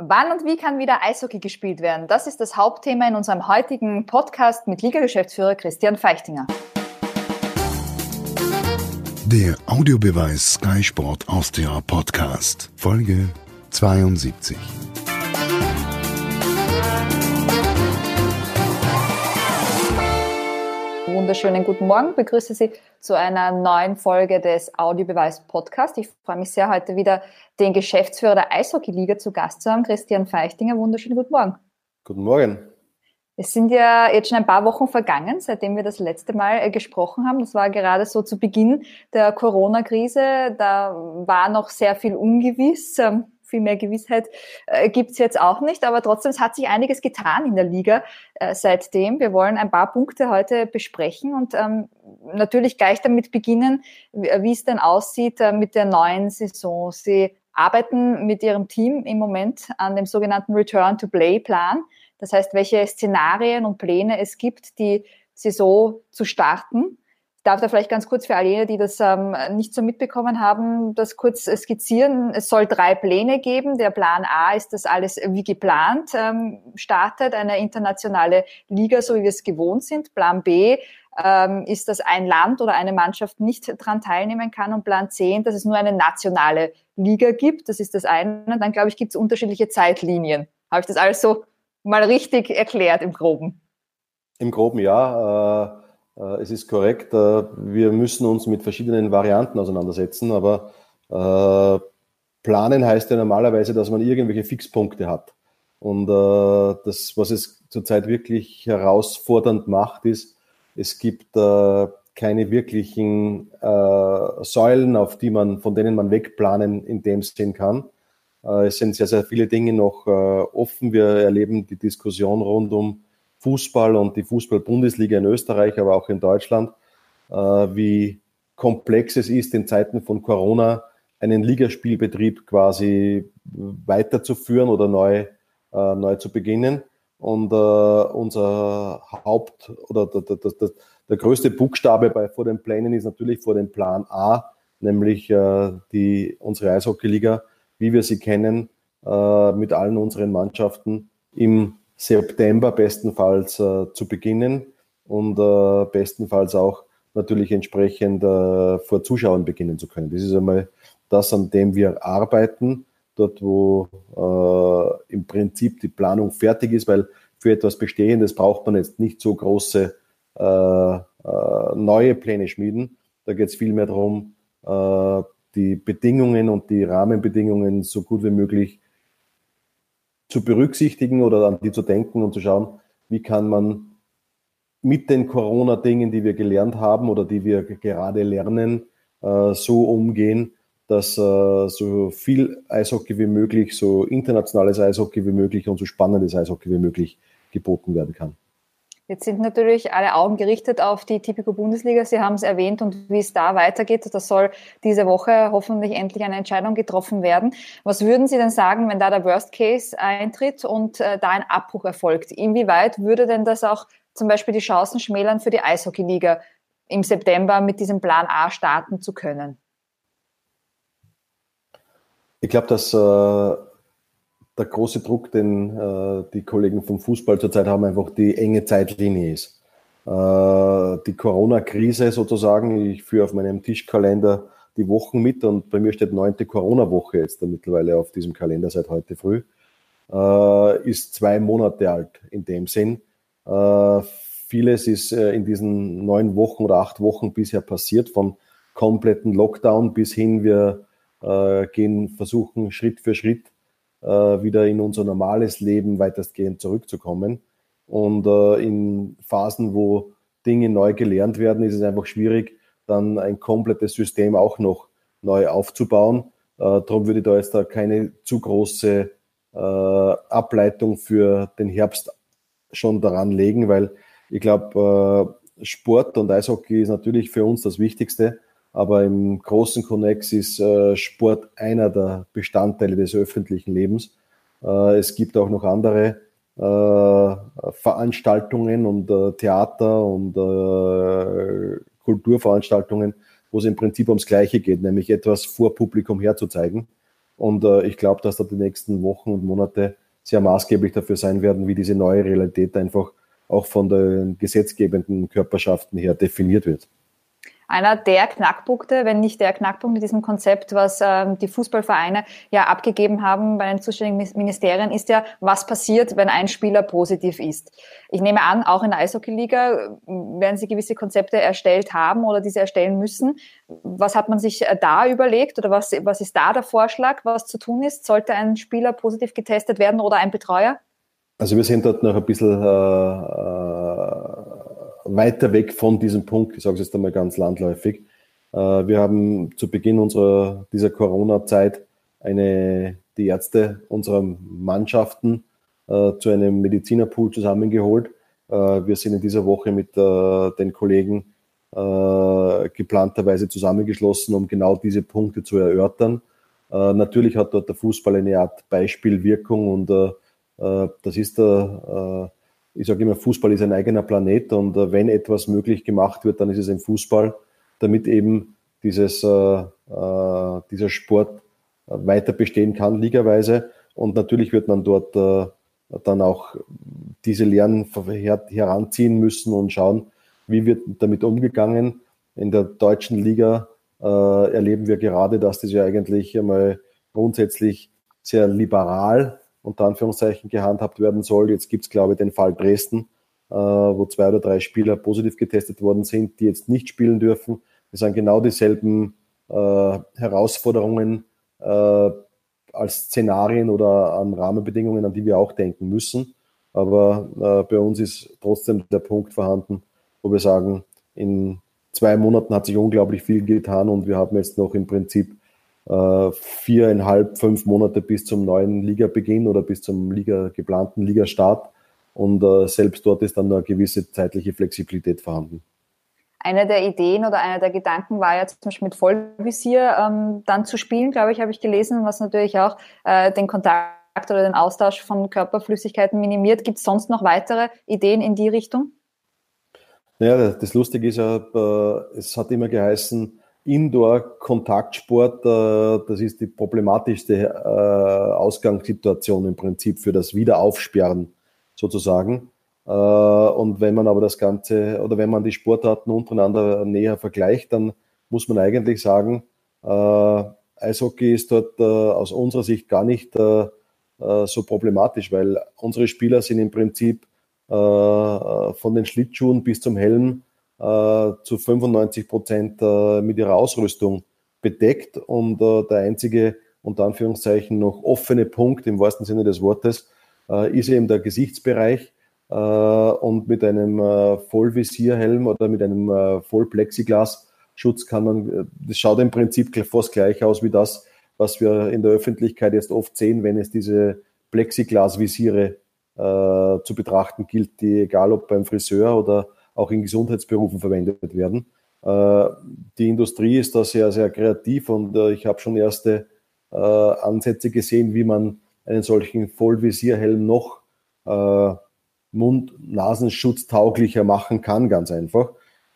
Wann und wie kann wieder Eishockey gespielt werden? Das ist das Hauptthema in unserem heutigen Podcast mit Liga-Geschäftsführer Christian Feichtinger. Der Audiobeweis Sky Sport Austria Podcast, Folge 72. wunderschönen guten Morgen. Begrüße Sie zu einer neuen Folge des Audiobeweis Podcast. Ich freue mich sehr, heute wieder den Geschäftsführer der Eishockey-Liga zu Gast zu haben, Christian Feichtinger. Wunderschönen guten Morgen. Guten Morgen. Es sind ja jetzt schon ein paar Wochen vergangen, seitdem wir das letzte Mal äh, gesprochen haben. Das war gerade so zu Beginn der Corona-Krise. Da war noch sehr viel ungewiss. Viel mehr Gewissheit äh, gibt's jetzt auch nicht, aber trotzdem es hat sich einiges getan in der Liga äh, seitdem. Wir wollen ein paar Punkte heute besprechen und ähm, natürlich gleich damit beginnen, wie es denn aussieht äh, mit der neuen Saison. Sie arbeiten mit Ihrem Team im Moment an dem sogenannten Return to Play Plan. Das heißt, welche Szenarien und Pläne es gibt, die Saison zu starten darf da vielleicht ganz kurz für alle, die das ähm, nicht so mitbekommen haben, das kurz skizzieren. Es soll drei Pläne geben. Der Plan A ist, dass alles wie geplant ähm, startet, eine internationale Liga, so wie wir es gewohnt sind. Plan B ähm, ist, dass ein Land oder eine Mannschaft nicht dran teilnehmen kann. Und Plan C, dass es nur eine nationale Liga gibt. Das ist das eine. Und dann, glaube ich, gibt es unterschiedliche Zeitlinien. Habe ich das alles so mal richtig erklärt im Groben? Im Groben ja. Äh äh, es ist korrekt, äh, wir müssen uns mit verschiedenen Varianten auseinandersetzen, aber äh, planen heißt ja normalerweise, dass man irgendwelche Fixpunkte hat. Und das, was es zurzeit wirklich herausfordernd macht, ist, es gibt keine wirklichen Säulen, auf die man, von denen man wegplanen in dem Sinn kann. es sind sehr, sehr viele Dinge noch offen. Wir erleben die Diskussion rund um Fußball und die Fußball-Bundesliga in Österreich, aber auch in Deutschland, äh, wie komplex es ist, in Zeiten von Corona einen Ligaspielbetrieb quasi weiterzuführen oder neu, äh, neu zu beginnen. Und äh, unser Haupt- oder der, der, der, der größte Buchstabe bei, vor den Plänen ist natürlich vor dem Plan A, nämlich die, unsere Eishockeyliga, wie wir sie kennen, mit allen unseren Mannschaften im September bestenfalls äh, zu beginnen und äh, bestenfalls auch natürlich entsprechend äh, vor Zuschauern beginnen zu können. Das ist einmal das, an dem wir arbeiten, dort wo äh, im Prinzip die Planung fertig ist, weil für etwas Bestehendes braucht man jetzt nicht so große äh, äh, neue Pläne schmieden. Da geht es vielmehr darum, die Bedingungen und die Rahmenbedingungen so gut wie möglich zu berücksichtigen oder an die zu denken und zu schauen, wie kann man mit den Corona-Dingen, die wir gelernt haben oder die wir gerade lernen, äh, so umgehen, dass äh, so viel Eishockey wie möglich, so internationales Eishockey wie möglich und so spannendes Eishockey wie möglich geboten werden kann. Jetzt sind natürlich alle Augen gerichtet auf die Tipico Bundesliga. Sie haben es erwähnt und wie es da weitergeht. Das soll diese Woche hoffentlich endlich eine Entscheidung getroffen werden. Was würden Sie denn sagen, wenn da der Worst Case eintritt und äh, da ein Abbruch erfolgt? Inwieweit würde denn das auch zum Beispiel die Chancen schmälern für die Eishockeyliga im September mit diesem Plan A starten zu können? Ich glaube, dass äh, der große Druck, den äh, die Kollegen vom Fußball zurzeit haben, einfach die enge Zeitlinie ist. Äh, die Corona-Krise sozusagen, ich führe auf meinem Tischkalender die Wochen mit und bei mir steht neunte Corona-Woche jetzt mittlerweile auf diesem Kalender seit heute früh, äh, ist zwei Monate alt in dem Sinn. Äh, vieles ist äh, in diesen neun Wochen oder acht Wochen bisher passiert, von kompletten Lockdown bis hin, wir äh, gehen, versuchen Schritt für Schritt wieder in unser normales Leben weitestgehend zurückzukommen. Und äh, in Phasen, wo Dinge neu gelernt werden, ist es einfach schwierig, dann ein komplettes System auch noch neu aufzubauen. Äh, darum würde ich da jetzt da keine zu große äh, Ableitung für den Herbst schon daran legen, weil ich glaube, äh, Sport und Eishockey ist natürlich für uns das Wichtigste. Aber im großen Connex ist äh, Sport einer der Bestandteile des öffentlichen Lebens. Äh, es gibt auch noch andere äh, Veranstaltungen und äh, Theater und äh, Kulturveranstaltungen, wo es im Prinzip ums Gleiche geht, nämlich etwas vor Publikum herzuzeigen. Und äh, ich glaube, dass da die nächsten Wochen und Monate sehr maßgeblich dafür sein werden, wie diese neue Realität einfach auch von den gesetzgebenden Körperschaften her definiert wird einer der Knackpunkte, wenn nicht der Knackpunkt in diesem Konzept, was ähm, die Fußballvereine ja abgegeben haben bei den zuständigen Ministerien, ist ja, was passiert, wenn ein Spieler positiv ist. Ich nehme an, auch in der Eishockey-Liga äh, werden Sie gewisse Konzepte erstellt haben oder diese erstellen müssen. Was hat man sich äh, da überlegt oder was, was ist da der Vorschlag, was zu tun ist? Sollte ein Spieler positiv getestet werden oder ein Betreuer? Also wir sind dort noch ein bisschen äh, äh weiter weg von diesem Punkt, ich sage es jetzt einmal ganz landläufig. Äh, wir haben zu Beginn unserer, dieser Corona-Zeit eine, die Ärzte unserer Mannschaften äh, zu einem Medizinerpool zusammengeholt. Äh, wir sind in dieser Woche mit den Kollegen geplanterweise zusammengeschlossen, um genau diese Punkte zu erörtern. Natürlich hat dort der Fußball eine Art Beispielwirkung und das ist der ich sage immer, Fußball ist ein eigener Planet und äh, wenn etwas möglich gemacht wird, dann ist es im Fußball, damit eben dieses, äh, äh, dieser Sport äh, weiter bestehen kann, ligaweise. Und natürlich wird man dort äh, dann auch diese Lehren her heranziehen müssen und schauen, wie wird damit umgegangen. In der deutschen Liga äh, erleben wir gerade, dass das ja eigentlich einmal grundsätzlich sehr liberal unter Anführungszeichen gehandhabt werden soll. Jetzt gibt es, glaube ich, den Fall Dresden, äh, wo zwei oder drei Spieler positiv getestet worden sind, die jetzt nicht spielen dürfen. Das sind genau dieselben äh, Herausforderungen äh, als Szenarien oder an Rahmenbedingungen, an die wir auch denken müssen. Aber äh, bei uns ist trotzdem der Punkt vorhanden, wo wir sagen, in zwei Monaten hat sich unglaublich viel getan und wir haben jetzt noch im Prinzip äh, viereinhalb, fünf Monate bis zum neuen Ligabeginn oder bis zum Liga, geplanten Ligastart. Und äh, selbst dort ist dann eine gewisse zeitliche Flexibilität vorhanden. Eine der Ideen oder einer der Gedanken war ja zum Beispiel mit Vollvisier ähm, dann zu spielen, glaube ich, habe ich gelesen, was natürlich auch äh, den Kontakt oder den Austausch von Körperflüssigkeiten minimiert. Gibt es sonst noch weitere Ideen in die Richtung? Ja, das Lustige ist ja, äh, es hat immer geheißen, Indoor-Kontaktsport, äh, das ist die problematischste äh, Ausgangssituation im Prinzip für das Wiederaufsperren sozusagen. Äh, und wenn man aber das Ganze oder wenn man die Sportarten untereinander näher vergleicht, dann muss man eigentlich sagen, Eishockey ist dort aus unserer Sicht gar nicht so problematisch, weil unsere Spieler sind im Prinzip von den Schlittschuhen bis zum Helm zu 95 Prozent äh, mit ihrer Ausrüstung bedeckt und äh, der einzige, unter Anführungszeichen, noch offene Punkt im wahrsten Sinne des Wortes äh, ist eben der Gesichtsbereich äh, und mit einem äh, Vollvisierhelm oder mit einem äh, Vollplexiglasschutz kann man, das schaut im Prinzip fast gleich aus wie das, was wir in der Öffentlichkeit jetzt oft sehen, wenn es diese Plexiglasvisiere äh, zu betrachten gilt, die egal ob beim Friseur oder auch in Gesundheitsberufen verwendet werden. Äh, die Industrie ist da sehr, sehr kreativ und äh, ich habe schon erste äh, Ansätze gesehen, wie man einen solchen Vollvisierhelm noch Mund-Nasenschutz-tauglicher machen kann, ganz einfach.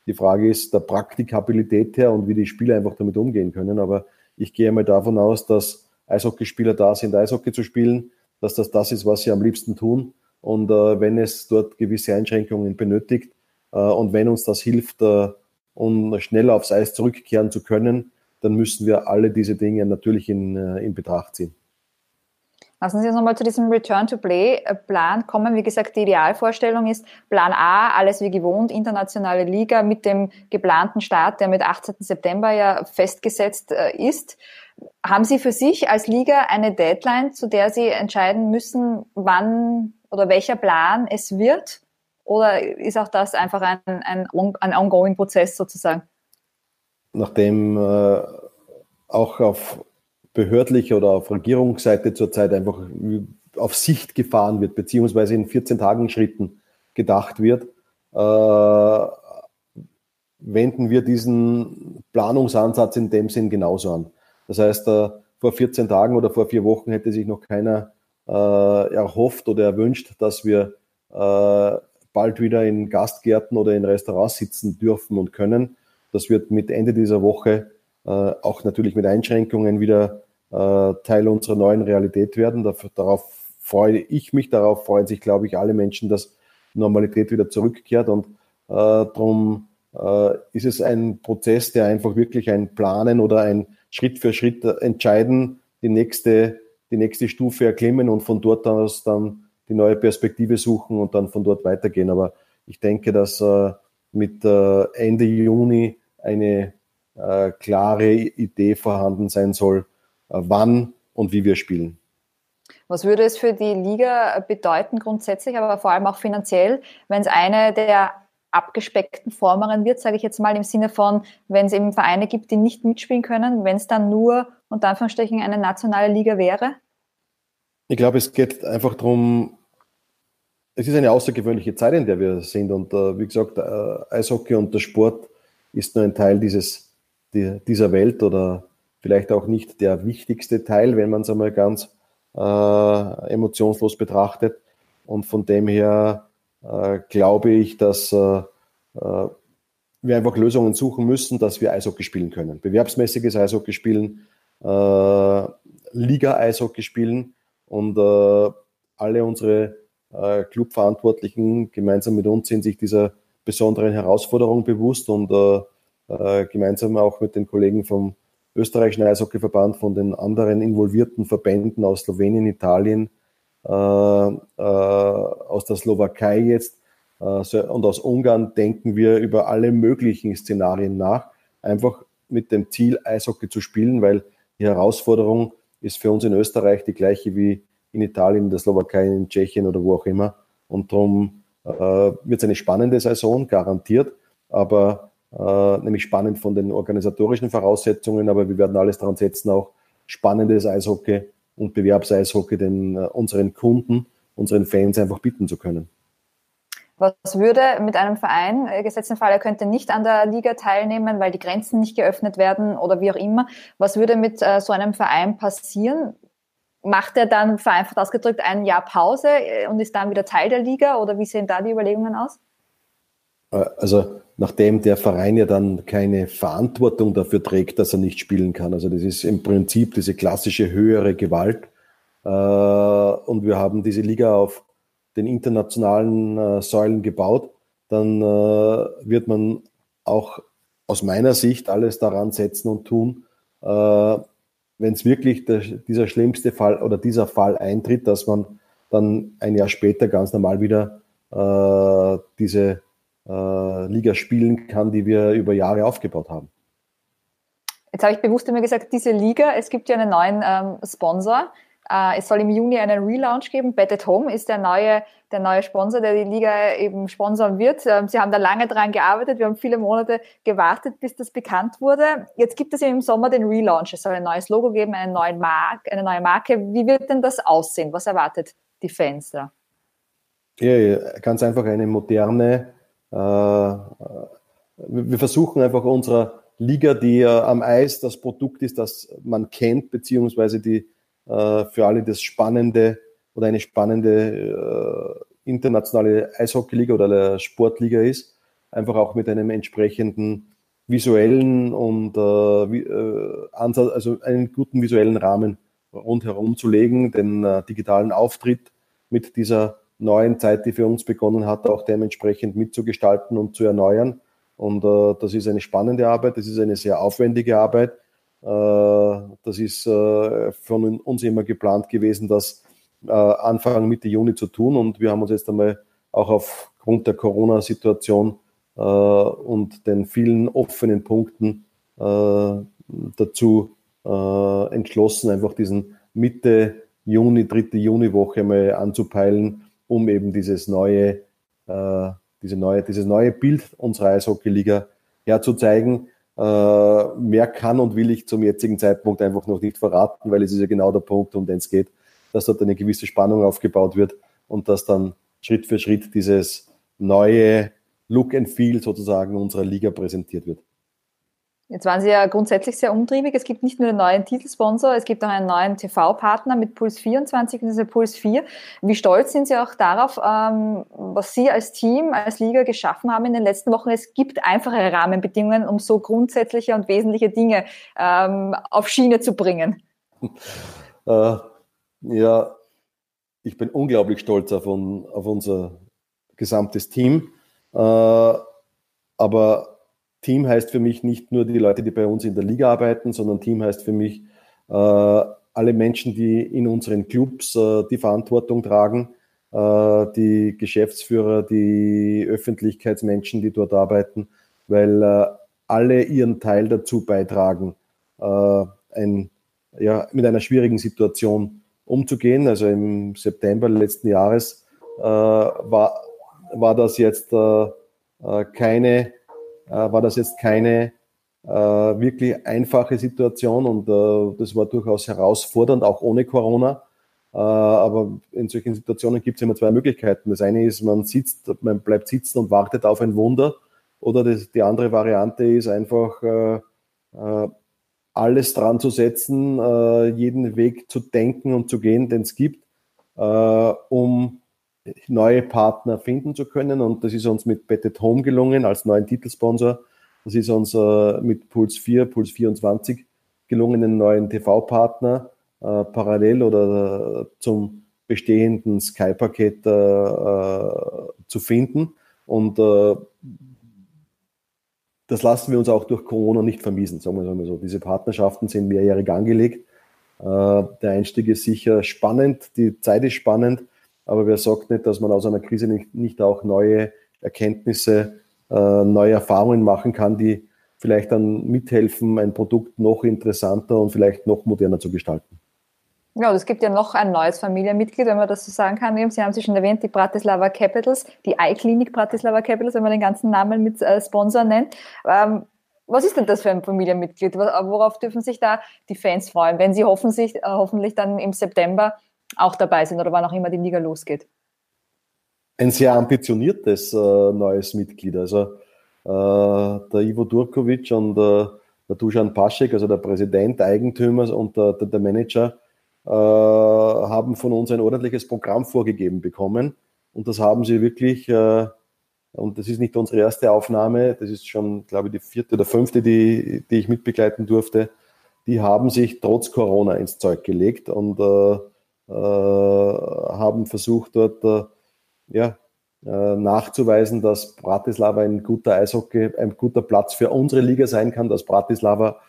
Die Frage ist der Praktikabilität her und wie die Spieler einfach damit umgehen können. Aber ich gehe mal davon aus, dass Eishockeyspieler da sind, Eishockey zu spielen, dass das das ist, was sie am liebsten tun. Und äh, wenn es dort gewisse Einschränkungen benötigt, und wenn uns das hilft, äh, um schneller aufs Eis zurückkehren zu können, dann müssen wir alle diese Dinge natürlich in, äh, in Betracht ziehen. Lassen Sie uns nochmal zu diesem Return-to-Play-Plan kommen. Wie gesagt, die Idealvorstellung ist Plan A, alles wie gewohnt, internationale Liga mit dem geplanten Start, der mit 18. September ja festgesetzt ist. Haben Sie für sich als Liga eine Deadline, zu der Sie entscheiden müssen, wann oder welcher Plan es wird? Oder ist auch das einfach ein, ein, ein ongoing Prozess sozusagen? Nachdem äh, auch auf behördlicher oder auf Regierungsseite zurzeit einfach auf Sicht gefahren wird, beziehungsweise in 14 Tagen Schritten gedacht wird, äh, wenden wir diesen Planungsansatz in dem Sinn genauso an. Das heißt, äh, vor 14 Tagen oder vor vier Wochen hätte sich noch keiner äh, erhofft oder erwünscht, dass wir äh, bald wieder in Gastgärten oder in Restaurants sitzen dürfen und können. Das wird mit Ende dieser Woche äh, auch natürlich mit Einschränkungen wieder äh, Teil unserer neuen Realität werden. Darauf freue ich mich, darauf freuen sich, glaube ich, alle Menschen, dass Normalität wieder zurückkehrt. Und äh, darum äh, ist es ein Prozess, der einfach wirklich ein Planen oder ein Schritt für Schritt entscheiden, die nächste, die nächste Stufe erklimmen und von dort aus dann die neue Perspektive suchen und dann von dort weitergehen. Aber ich denke, dass äh, mit äh, Ende Juni eine äh, klare Idee vorhanden sein soll, äh, wann und wie wir spielen. Was würde es für die Liga bedeuten grundsätzlich, aber vor allem auch finanziell, wenn es eine der abgespeckten Formeren wird, sage ich jetzt mal im Sinne von, wenn es eben Vereine gibt, die nicht mitspielen können, wenn es dann nur unter Anführungsstrichen eine nationale Liga wäre? Ich glaube, es geht einfach darum, es ist eine außergewöhnliche Zeit, in der wir sind. Und äh, wie gesagt, äh, Eishockey und der Sport ist nur ein Teil dieses, die, dieser Welt oder vielleicht auch nicht der wichtigste Teil, wenn man es einmal ganz äh, emotionslos betrachtet. Und von dem her äh, glaube ich, dass äh, äh, wir einfach Lösungen suchen müssen, dass wir Eishockey spielen können. Bewerbsmäßiges Eishockey spielen, Liga-Eishockey spielen und alle unsere äh, Clubverantwortlichen gemeinsam mit uns sind sich dieser besonderen Herausforderung bewusst und äh, äh, gemeinsam auch mit den Kollegen vom österreichischen Eishockeyverband, von den anderen involvierten Verbänden aus Slowenien, Italien, äh, äh, aus der Slowakei jetzt und aus Ungarn denken wir über alle möglichen Szenarien nach, einfach mit dem Ziel, Eishockey zu spielen, weil die Herausforderung ist für uns in Österreich die gleiche wie in Italien, in der Slowakei, in Tschechien oder wo auch immer. Und darum äh, wird es eine spannende Saison, garantiert, aber äh, nämlich spannend von den organisatorischen Voraussetzungen, aber wir werden alles daran setzen, auch spannendes Eishockey und Bewerbseishockey den äh, unseren Kunden, unseren Fans einfach bieten zu können. Was würde mit einem Verein, äh, gesetzt im Fall, er könnte nicht an der Liga teilnehmen, weil die Grenzen nicht geöffnet werden oder wie auch immer, was würde mit äh, so einem Verein passieren? Macht er dann vereinfacht ausgedrückt ein Jahr Pause äh, und ist dann wieder Teil der Liga oder wie sehen da die Überlegungen aus? Äh, also nachdem der Verein ja dann keine Verantwortung dafür trägt, dass er nicht spielen kann. Also das ist im Prinzip diese klassische höhere Gewalt. Und wir haben diese Liga auf den internationalen äh, Säulen gebaut, dann äh, wird man auch aus meiner Sicht alles daran setzen und tun, äh, wenn es wirklich der, dieser schlimmste Fall oder dieser Fall eintritt, dass man dann ein Jahr später ganz normal wieder äh, diese äh, Liga spielen kann, die wir über Jahre aufgebaut haben. Jetzt habe ich bewusst immer gesagt, diese Liga, es gibt ja einen neuen ähm, Sponsor. Äh, es soll im Juni einen Relaunch geben. Bet at Home ist der neue, der neue Sponsor, der die Liga eben sponsern wird. Ähm, sie haben da lange dran gearbeitet. Wir haben viele Monate gewartet, bis das bekannt wurde. Jetzt gibt es im Sommer den Relaunch. Es soll ein neues Logo geben, einen neuen Mark, eine neue Marke. Wie wird denn das aussehen? Was erwartet die Fans da? Ja, ganz einfach eine moderne, äh, wir versuchen einfach unserer Liga, die ja am Eis das Produkt ist, das man kennt, beziehungsweise die für alle das spannende oder eine spannende äh, internationale Eishockeyliga oder Sportliga ist, einfach auch mit einem entsprechenden visuellen und äh, äh, Ansatz, also einen guten visuellen Rahmen rundherum zu legen, den äh, digitalen Auftritt mit dieser neuen Zeit, die für uns begonnen hat, auch dementsprechend mitzugestalten und zu erneuern. Und äh, das ist eine spannende Arbeit, das ist eine sehr aufwendige Arbeit, äh, das ist äh, von uns immer geplant gewesen, das äh, Anfang Mitte Juni zu tun. Und wir haben uns jetzt einmal auch aufgrund der Corona-Situation und den vielen offenen Punkten dazu entschlossen, einfach diesen Mitte Juni, dritte Juniwoche mal anzupeilen, um eben dieses neue, diese neue, dieses neue Bild unserer Eishockey-Liga herzuzeigen. Äh, mehr kann und will ich zum jetzigen Zeitpunkt einfach noch nicht verraten, weil es ist ja genau der Punkt, um den es geht, dass dort eine gewisse Spannung aufgebaut wird und dass dann Schritt für Schritt dieses neue Look and Feel sozusagen unserer Liga präsentiert wird. Jetzt waren Sie ja grundsätzlich sehr umtriebig. Es gibt nicht nur einen neuen Titelsponsor, es gibt auch einen neuen TV-Partner mit Puls 24 und dieser Puls 4. Wie stolz sind Sie auch darauf, ähm, was Sie als Team, als Liga geschaffen haben in den letzten Wochen? Es gibt einfache Rahmenbedingungen, um so grundsätzliche und wesentliche Dinge ähm, auf Schiene zu bringen. äh, ja, ich bin unglaublich stolz auf unser gesamtes Team. Äh, aber Team heißt für mich nicht nur die Leute, die bei uns in der Liga arbeiten, sondern Team heißt für mich äh, alle Menschen, die in unseren Clubs äh, die Verantwortung tragen, äh, die Geschäftsführer, die Öffentlichkeitsmenschen, die dort arbeiten, weil äh, alle ihren Teil dazu beitragen, äh, ein, ja, mit einer schwierigen Situation umzugehen. Also im September letzten Jahres äh, war, war das jetzt äh, äh keine, war das jetzt keine äh, wirklich einfache Situation und äh, das war durchaus herausfordernd, auch ohne Corona. Äh, aber in solchen Situationen gibt es immer zwei Möglichkeiten. Das eine ist, man sitzt, man bleibt sitzen und wartet auf ein Wunder. Oder das, die andere Variante ist einfach äh, äh, alles dran zu setzen, äh, jeden Weg zu denken und zu gehen, den es gibt, äh, um neue Partner finden zu können. Und das ist uns mit Betted Home gelungen als neuen Titelsponsor. Das ist uns äh, mit Puls 4, Puls 24 gelungen, einen neuen TV-Partner äh, parallel oder zum bestehenden Sky-Paket äh, äh, zu finden. Und äh, das lassen wir uns auch durch Corona nicht vermiesen, sagen wir mal so. Diese Partnerschaften sind mehrjährig angelegt. Äh, der Einstieg ist sicher spannend, die Zeit ist spannend, aber wer sagt nicht, dass man aus einer Krise nicht, nicht auch neue Erkenntnisse, äh, neue Erfahrungen machen kann, die vielleicht dann mithelfen, ein Produkt noch interessanter und vielleicht noch moderner zu gestalten. Ja, es gibt ja noch ein neues Familienmitglied, wenn man das so sagen kann. Sie haben sie schon erwähnt, die Bratislava Capitals, die Eye-Klinik Bratislava Capitals, wenn man den ganzen Namen mit äh, Sponsor nennt. Ähm, was ist denn das für ein Familienmitglied? Worauf dürfen sich da die Fans freuen, wenn sie hoffentlich, äh, hoffentlich dann im September auch dabei sind oder wann auch immer die Liga losgeht? Ein sehr ambitioniertes äh, neues Mitglied. Also äh, der Ivo Durkovic und äh, der Dusan Paschek, also der Präsident, Eigentümer und der, der Manager, äh, haben von uns ein ordentliches Programm vorgegeben bekommen. Und das haben sie wirklich, äh, und das ist nicht unsere erste Aufnahme, das ist schon, glaube ich, die vierte oder fünfte, die, die ich mitbegleiten durfte. Die haben sich trotz Corona ins Zeug gelegt und äh, haben versucht, dort äh, ja, äh, nachzuweisen, dass Bratislava ein guter Eishockey, ein guter Platz für unsere Liga sein kann, dass Bratislava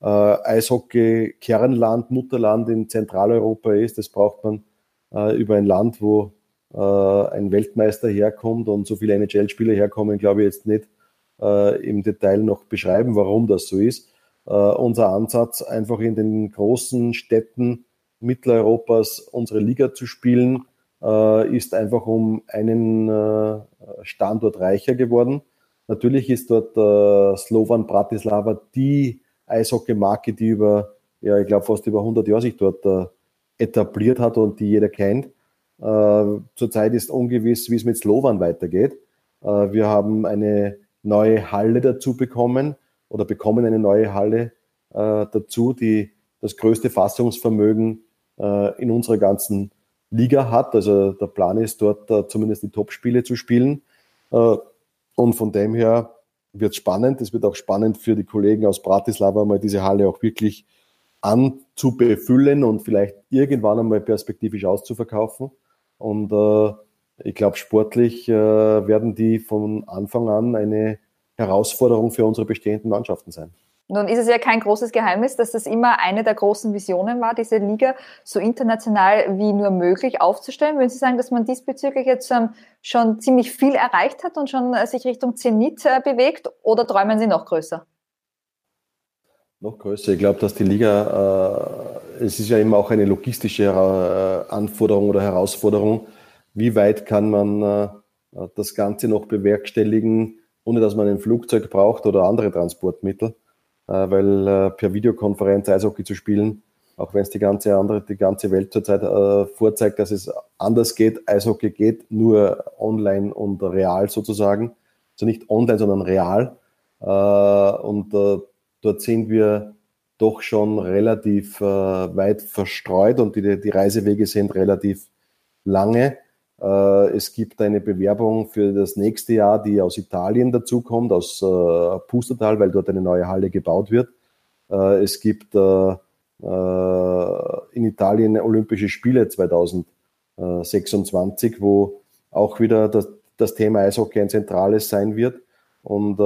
äh, Eishockey-Kernland, Mutterland in Zentraleuropa ist. Das braucht man äh, über ein Land, wo äh, ein Weltmeister herkommt und so viele NHL-Spieler herkommen, glaube ich jetzt nicht äh, im Detail noch beschreiben, warum das so ist. Äh, unser Ansatz, einfach in den großen Städten Mitteleuropas unsere Liga zu spielen, äh, ist einfach um einen äh, Standort reicher geworden. Natürlich ist dort äh, Slovan Bratislava die Eishockey-Marke, die über, ja, ich glaube, fast über 100 Jahre sich dort etabliert hat und die jeder kennt. Zurzeit ist ungewiss, wie es mit Slovan weitergeht. Wir haben eine neue Halle dazu bekommen oder bekommen eine neue Halle dazu, die das größte Fassungsvermögen in unserer ganzen Liga hat. Also der Plan ist dort äh, zumindest die Top-Spiele zu spielen. und von dem her wird spannend. Es wird auch spannend für die Kollegen aus Bratislava mal diese Halle auch wirklich anzubefüllen und vielleicht irgendwann einmal perspektivisch auszuverkaufen. Und äh, ich glaube, sportlich äh, werden die von Anfang an eine Herausforderung für unsere bestehenden Mannschaften sein. Nun ist es ja kein großes Geheimnis, dass das immer eine der großen Visionen war, diese Liga so international wie nur möglich aufzustellen. Würden Sie sagen, dass man diesbezüglich jetzt schon ziemlich viel erreicht hat und schon äh, sich Richtung Zenit äh, bewegt oder träumen Sie noch größer? Noch größer. Ich glaube, dass die Liga, äh, es ist ja immer auch eine logistische äh, Anforderung oder Herausforderung. Wie weit kann man äh, das Ganze noch bewerkstelligen, ohne dass man ein Flugzeug braucht oder andere Transportmittel? Äh, weil äh, per Videokonferenz Eishockey zu spielen, auch wenn es die ganze andere, die ganze Welt zurzeit äh, vorzeigt, dass es anders geht. Eishockey geht nur online und real sozusagen. Also nicht online, sondern real. und dort sind wir doch schon relativ weit verstreut und die, die Reisewege sind relativ lange. Äh, es gibt eine Bewerbung für das nächste Jahr, die aus Italien dazukommt, aus äh, Pustertal, weil dort eine neue Halle gebaut wird. Äh, es gibt in Italien Olympische Spiele 2026, wo auch wieder das, Thema Eishockey ein zentrales sein wird. Und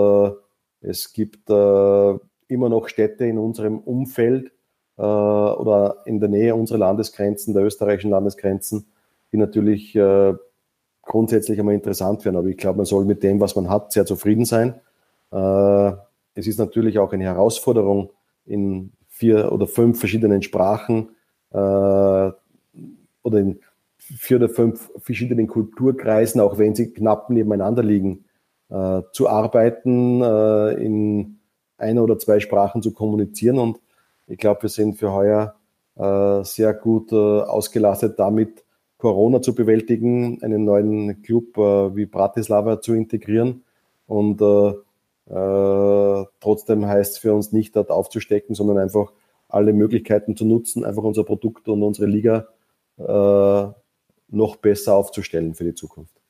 es gibt immer noch Städte in unserem Umfeld oder in der Nähe unserer Landesgrenzen, der österreichischen Landesgrenzen, die natürlich äh, grundsätzlich einmal interessant werden. Aber ich glaube, man soll mit dem, was man hat, sehr zufrieden sein. Äh, es ist natürlich auch eine Herausforderung, in vier oder fünf verschiedenen Sprachen äh, oder in vier oder fünf verschiedenen Kulturkreisen, auch wenn sie knapp nebeneinander liegen, äh, zu arbeiten, äh, in einer oder zwei Sprachen zu kommunizieren. Und ich glaube, wir sind für heuer sehr gut ausgelastet damit, Corona zu bewältigen, einen neuen Club äh, wie Bratislava zu integrieren. Und äh, trotzdem heißt es für uns nicht, dort aufzustecken, sondern einfach alle Möglichkeiten zu nutzen, einfach unser Produkt und unsere Liga noch besser aufzustellen für die Zukunft.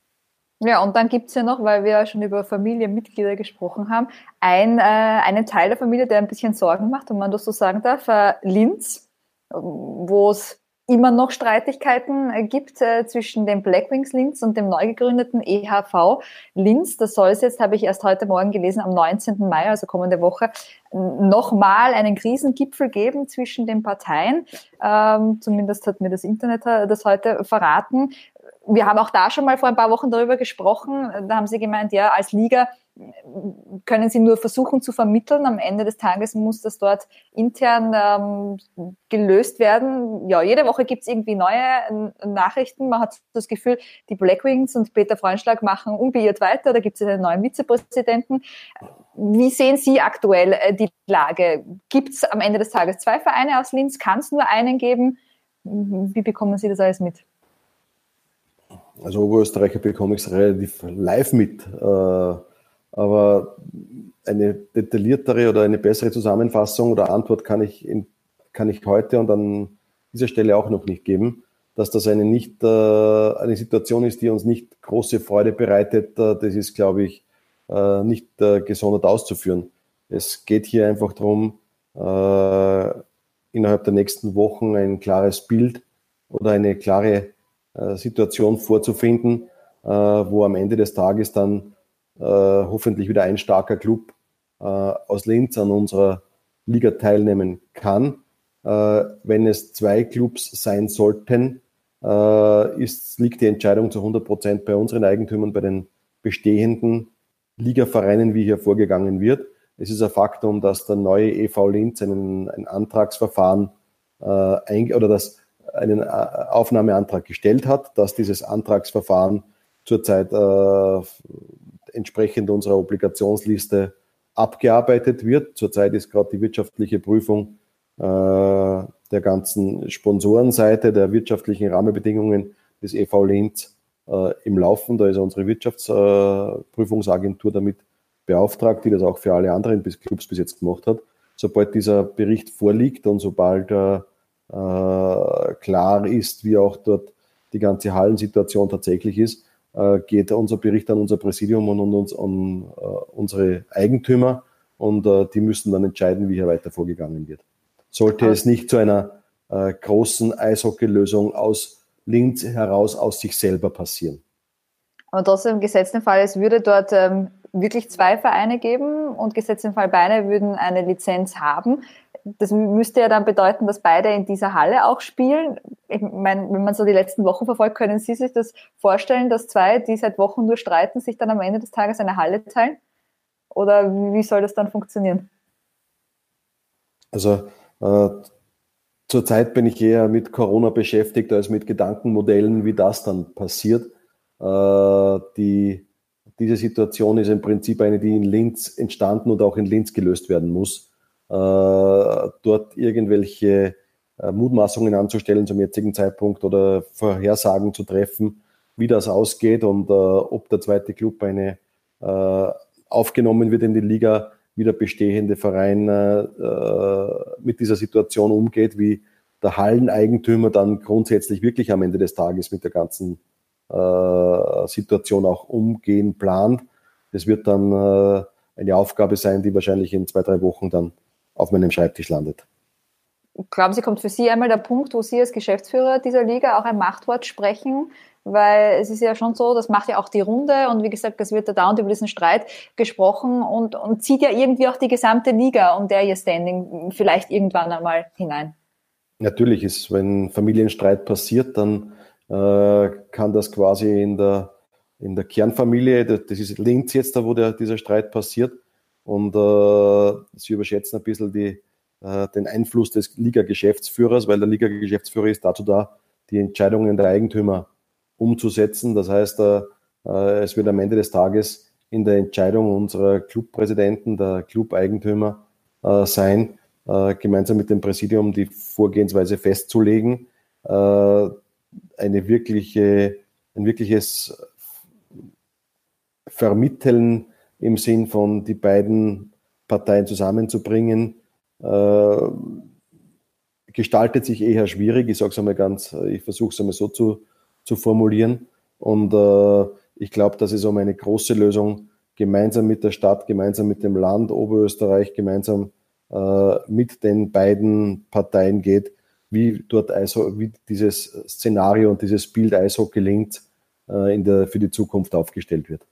Ja, und dann gibt's ja noch, weil wir ja schon über Familienmitglieder gesprochen haben, ein, äh, einen Teil der Familie, der ein bisschen Sorgen macht, wenn man das so sagen darf, äh, Linz, wo es immer noch Streitigkeiten äh, gibt äh, zwischen dem Blackwings Linz und dem neu gegründeten EHV Linz. Das soll es jetzt, habe ich erst heute Morgen gelesen, am 19. Mai, also kommende Woche, nochmal einen Krisengipfel geben zwischen den Parteien. Ähm, zumindest hat mir das Internet äh, das heute verraten wir haben auch da schon mal vor ein paar Wochen darüber gesprochen. Da haben Sie gemeint, ja, als Liga können Sie nur versuchen zu vermitteln. Am Ende des Tages muss das dort intern ähm, gelöst werden. Ja, jede Woche gibt es irgendwie neue Nachrichten. Man hat das Gefühl, die Blackwings und Peter Freundschlag machen unbeirrt weiter. Da gibt es einen neuen Vizepräsidenten. Wie sehen Sie aktuell äh, die Lage? Gibt es am Ende des Tages zwei Vereine aus Linz? Kann es nur einen geben? Wie bekommen Sie das alles mit? Also Oberösterreicher bekomme ich es relativ live mit. Äh, aber eine detailliertere oder eine bessere Zusammenfassung oder Antwort kann ich, in, kann ich heute und an dieser Stelle auch noch nicht geben. Dass das eine, nicht, äh, eine Situation ist, die uns nicht große Freude bereitet, äh, das ist, glaube ich, nicht gesondert auszuführen. Es geht hier einfach darum, innerhalb der nächsten Wochen ein klares Bild oder eine klare äh, Situation vorzufinden, äh, wo am Ende des Tages dann äh, hoffentlich wieder ein starker Club aus Linz an unserer Liga teilnehmen kann. wenn es zwei Clubs sein sollten, ist, liegt die Entscheidung zu 100 Prozent bei unseren Eigentümern, bei den bestehenden Ligavereinen, wie hier vorgegangen wird. Es ist ein Faktum, dass der neue EV Linz einen, ein Antragsverfahren äh, oder das einen äh, Aufnahmeantrag gestellt hat, dass dieses Antragsverfahren zurzeit äh, entsprechend unserer Obligationsliste abgearbeitet wird. Zurzeit ist gerade die wirtschaftliche Prüfung äh, der ganzen Sponsorenseite, der wirtschaftlichen Rahmenbedingungen des EV Linz äh, im Laufen. Da ist unsere Wirtschaftsprüfungsagentur äh, damit beauftragt, die das auch für alle anderen Clubs bis jetzt gemacht hat. Sobald dieser Bericht vorliegt und sobald äh, äh, klar ist, wie auch dort die ganze Hallensituation tatsächlich ist, geht unser Bericht an unser Präsidium und an, uns, an äh, unsere Eigentümer und die müssen dann entscheiden, wie hier weiter vorgegangen wird. Sollte es nicht zu einer großen Eishockeylösung aus Linz heraus aus sich selber passieren. Aber trotzdem, im gesetzten Fall, es würde dort ähm, wirklich zwei Vereine geben und gesetzt im Fall beide würden eine Lizenz haben. Das müsste ja dann bedeuten, dass beide in dieser Halle auch spielen. Ich meine, wenn man so die letzten Wochen verfolgt, können Sie sich das vorstellen, dass zwei, die seit Wochen nur streiten, sich dann am Ende des Tages eine Halle teilen? Oder wie soll das dann funktionieren? Also äh, zurzeit bin ich eher mit Corona beschäftigt als mit Gedankenmodellen, wie das dann passiert. Äh, die diese Situation ist im Prinzip eine, die in Linz entstanden und auch in Linz gelöst werden muss. Äh, dort irgendwelche äh, Mutmaßungen anzustellen zum jetzigen Zeitpunkt oder Vorhersagen zu treffen, wie das ausgeht und äh, ob der zweite Club eine aufgenommen wird in die Liga, wie der bestehende Verein mit dieser Situation umgeht, wie der Halleneigentümer dann grundsätzlich wirklich am Ende des Tages mit der ganzen äh, Situation auch umgehen plant. Das wird dann äh, eine Aufgabe sein, die wahrscheinlich in zwei, drei Wochen dann auf meinem Schreibtisch landet. glauben Sie, kommt für Sie einmal der Punkt, wo Sie als Geschäftsführer dieser Liga auch ein Machtwort sprechen? Weil es ist ja schon so, das macht ja auch die Runde und wie gesagt, es wird da dauernd über diesen Streit gesprochen und, und zieht ja irgendwie auch die gesamte Liga und der ihr Standing vielleicht irgendwann einmal hinein. Natürlich ist, wenn Familienstreit passiert, dann kann das quasi in der, in der Kernfamilie, das, das ist Linz jetzt, da wo der, dieser Streit passiert, und äh, sie überschätzen ein bisschen die, äh, den Einfluss des Liga-Geschäftsführers, weil der Liga-Geschäftsführer ist dazu da, die Entscheidungen der Eigentümer umzusetzen. Das heißt, äh, äh, es wird am Ende des Tages in der Entscheidung unserer Clubpräsidenten, der Club-Eigentümer äh, sein, äh, gemeinsam mit dem Präsidium die Vorgehensweise festzulegen, äh, eine wirkliche, ein wirkliches Vermitteln im Sinn von die beiden Parteien zusammenzubringen, äh, gestaltet sich eher schwierig. Ich sage es einmal ganz, ich versuche es einmal so zu, zu formulieren. Und äh, ich glaube, dass es um eine große Lösung gemeinsam mit der Stadt, gemeinsam mit dem Land Oberösterreich, gemeinsam äh, mit den beiden Parteien geht, wie dort Eishockey, wie dieses Szenario und dieses Bild Eishockey gelingt, äh, in der, für die Zukunft aufgestellt wird.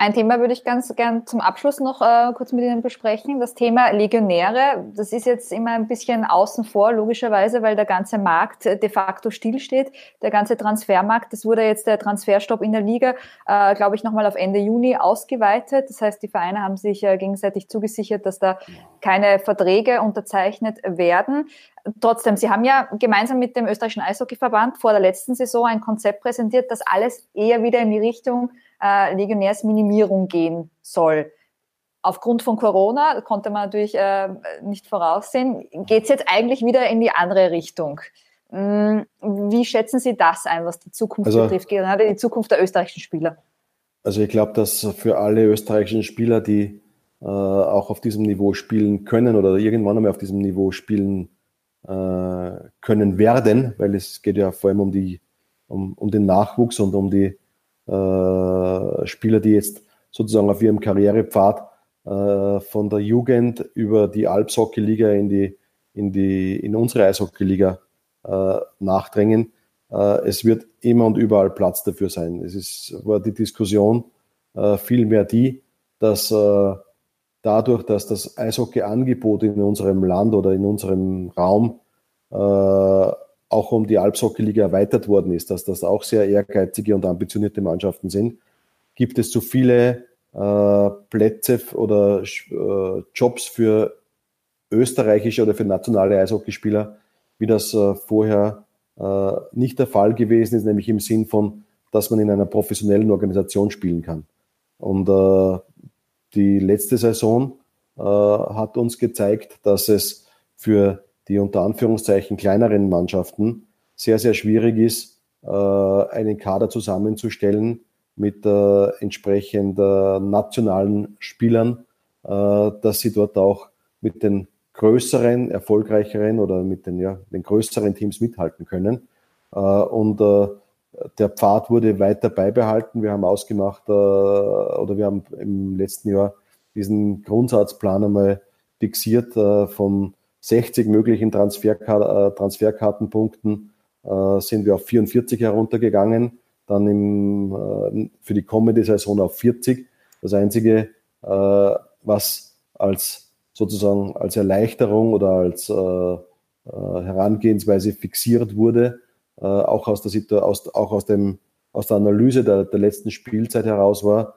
Ein Thema würde ich ganz gern zum Abschluss noch äh, kurz mit Ihnen besprechen. Das Thema Legionäre. Das ist jetzt immer ein bisschen außen vor, logischerweise, weil der ganze Markt äh, de facto stillsteht. Der ganze Transfermarkt, das wurde jetzt der Transferstopp in der Liga, äh, glaube ich, nochmal auf Ende Juni ausgeweitet. Das heißt, die Vereine haben sich äh, gegenseitig zugesichert, dass da keine Verträge unterzeichnet werden. Trotzdem, Sie haben ja gemeinsam mit dem österreichischen Eishockeyverband vor der letzten Saison ein Konzept präsentiert, das alles eher wieder in die Richtung äh, Legionärsminimierung gehen soll. Aufgrund von Corona konnte man natürlich äh, nicht voraussehen. Geht es jetzt eigentlich wieder in die andere Richtung? Hm, wie schätzen Sie das ein, was die Zukunft also, betrifft, gerade die Zukunft der österreichischen Spieler? Also ich glaube, dass für alle österreichischen Spieler, die äh, auch auf diesem Niveau spielen können oder irgendwann einmal auf diesem Niveau spielen äh, können werden, weil es geht ja vor allem um, die, um, um den Nachwuchs und um die äh, Spieler, die jetzt sozusagen auf ihrem Karrierepfad äh, von der Jugend über die Alpshockey-Liga in, die, in, die, in unsere Eishockey-Liga äh, nachdrängen. Äh, es wird immer und überall Platz dafür sein. Es ist, war die Diskussion äh, vielmehr die, dass dadurch, dass das Eishockey-Angebot in unserem Land oder in unserem Raum äh, auch um die Alpshockey-Liga erweitert worden ist, dass das auch sehr ehrgeizige und ambitionierte Mannschaften sind, gibt es so viele äh, Plätze oder äh, Jobs für österreichische oder für nationale Eishockeyspieler, wie das äh, vorher äh, nicht der Fall gewesen ist, nämlich im Sinn von, dass man in einer professionellen Organisation spielen kann. Und äh, die letzte Saison äh, hat uns gezeigt, dass es für die unter Anführungszeichen kleineren Mannschaften sehr, sehr schwierig ist, äh, einen Kader zusammenzustellen mit äh, entsprechend äh, nationalen Spielern, äh, dass sie dort auch mit den größeren, erfolgreicheren oder mit den, ja, den größeren Teams mithalten können. Äh, und äh, der Pfad wurde weiter beibehalten. Wir haben ausgemacht äh, oder wir haben im letzten Jahr diesen Grundsatzplan einmal fixiert äh, von 60 möglichen Transferkar äh, Transferkartenpunkten äh, sind wir auf 44 heruntergegangen, dann im, äh, für die kommende Saison auf 40. Das Einzige, was als sozusagen als Erleichterung oder als Herangehensweise fixiert wurde, auch aus der aus, auch aus dem aus der Analyse der, der letzten Spielzeit heraus war,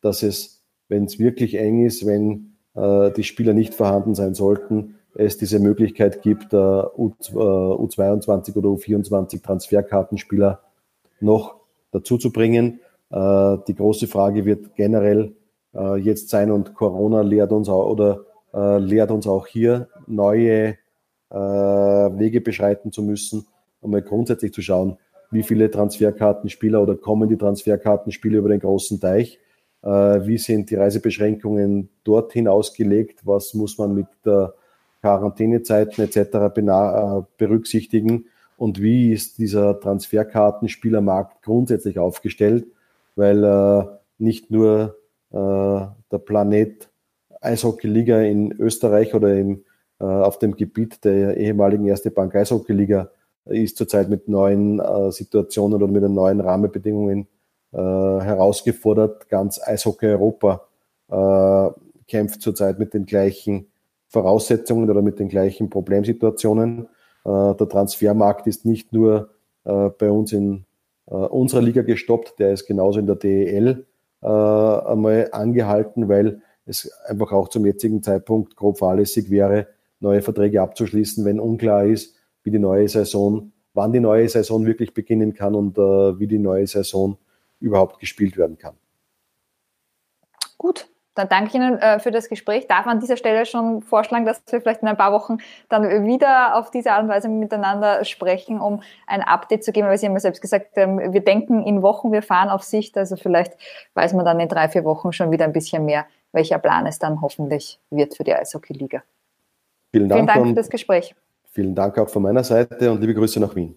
dass es, wenn es wirklich eng ist, wenn die Spieler nicht vorhanden sein sollten, es diese Möglichkeit gibt, U, 22 äh, oder U24 Transferkartenspieler noch dazu zu bringen. Äh, die große Frage wird generell jetzt sein und Corona lehrt uns auch oder lehrt uns auch hier neue Wege beschreiten zu müssen, um mal grundsätzlich zu schauen, wie viele Transferkartenspieler oder kommen die Transferkartenspieler über den großen Teich äh, wie sind die Reisebeschränkungen dorthin ausgelegt, was muss man mit der Quarantänezeiten etc. Äh, berücksichtigen und wie ist dieser Transferkartenspielermarkt grundsätzlich aufgestellt, weil äh, nicht nur äh, der Planet Eishockey-Liga in Österreich oder im, äh, auf dem Gebiet der ehemaligen erste Bank Eishockey-Liga ist zurzeit mit neuen äh, Situationen oder mit den neuen Rahmenbedingungen äh, herausgefordert. Ganz Eishockey Europa äh, kämpft zurzeit mit den gleichen Voraussetzungen oder mit den gleichen Problemsituationen. Äh, der Transfermarkt ist nicht nur äh, bei uns in äh, unserer Liga gestoppt, der ist genauso in der DEL einmal angehalten, weil es einfach auch zum jetzigen Zeitpunkt grob fahrlässig wäre, neue Verträge abzuschließen, wenn unklar ist, wie die neue Saison, wann die neue Saison wirklich beginnen kann und wie die neue Saison überhaupt gespielt werden kann. Gut, dann danke ich Ihnen äh, für das Gespräch. Darf an dieser Stelle schon vorschlagen, dass wir vielleicht in ein paar Wochen dann wieder auf diese Art und Weise miteinander sprechen, um ein Update zu geben, weil Sie haben ja selbst gesagt, ähm, wir denken in Wochen, wir fahren auf Sicht, also vielleicht weiß man dann in drei, vier Wochen schon wieder ein bisschen mehr, welcher Plan es dann hoffentlich wird für die Eishockey-Liga. Vielen Dank, Vielen Dank für das Gespräch. Vielen Dank auch von meiner Seite und liebe Grüße nach Wien.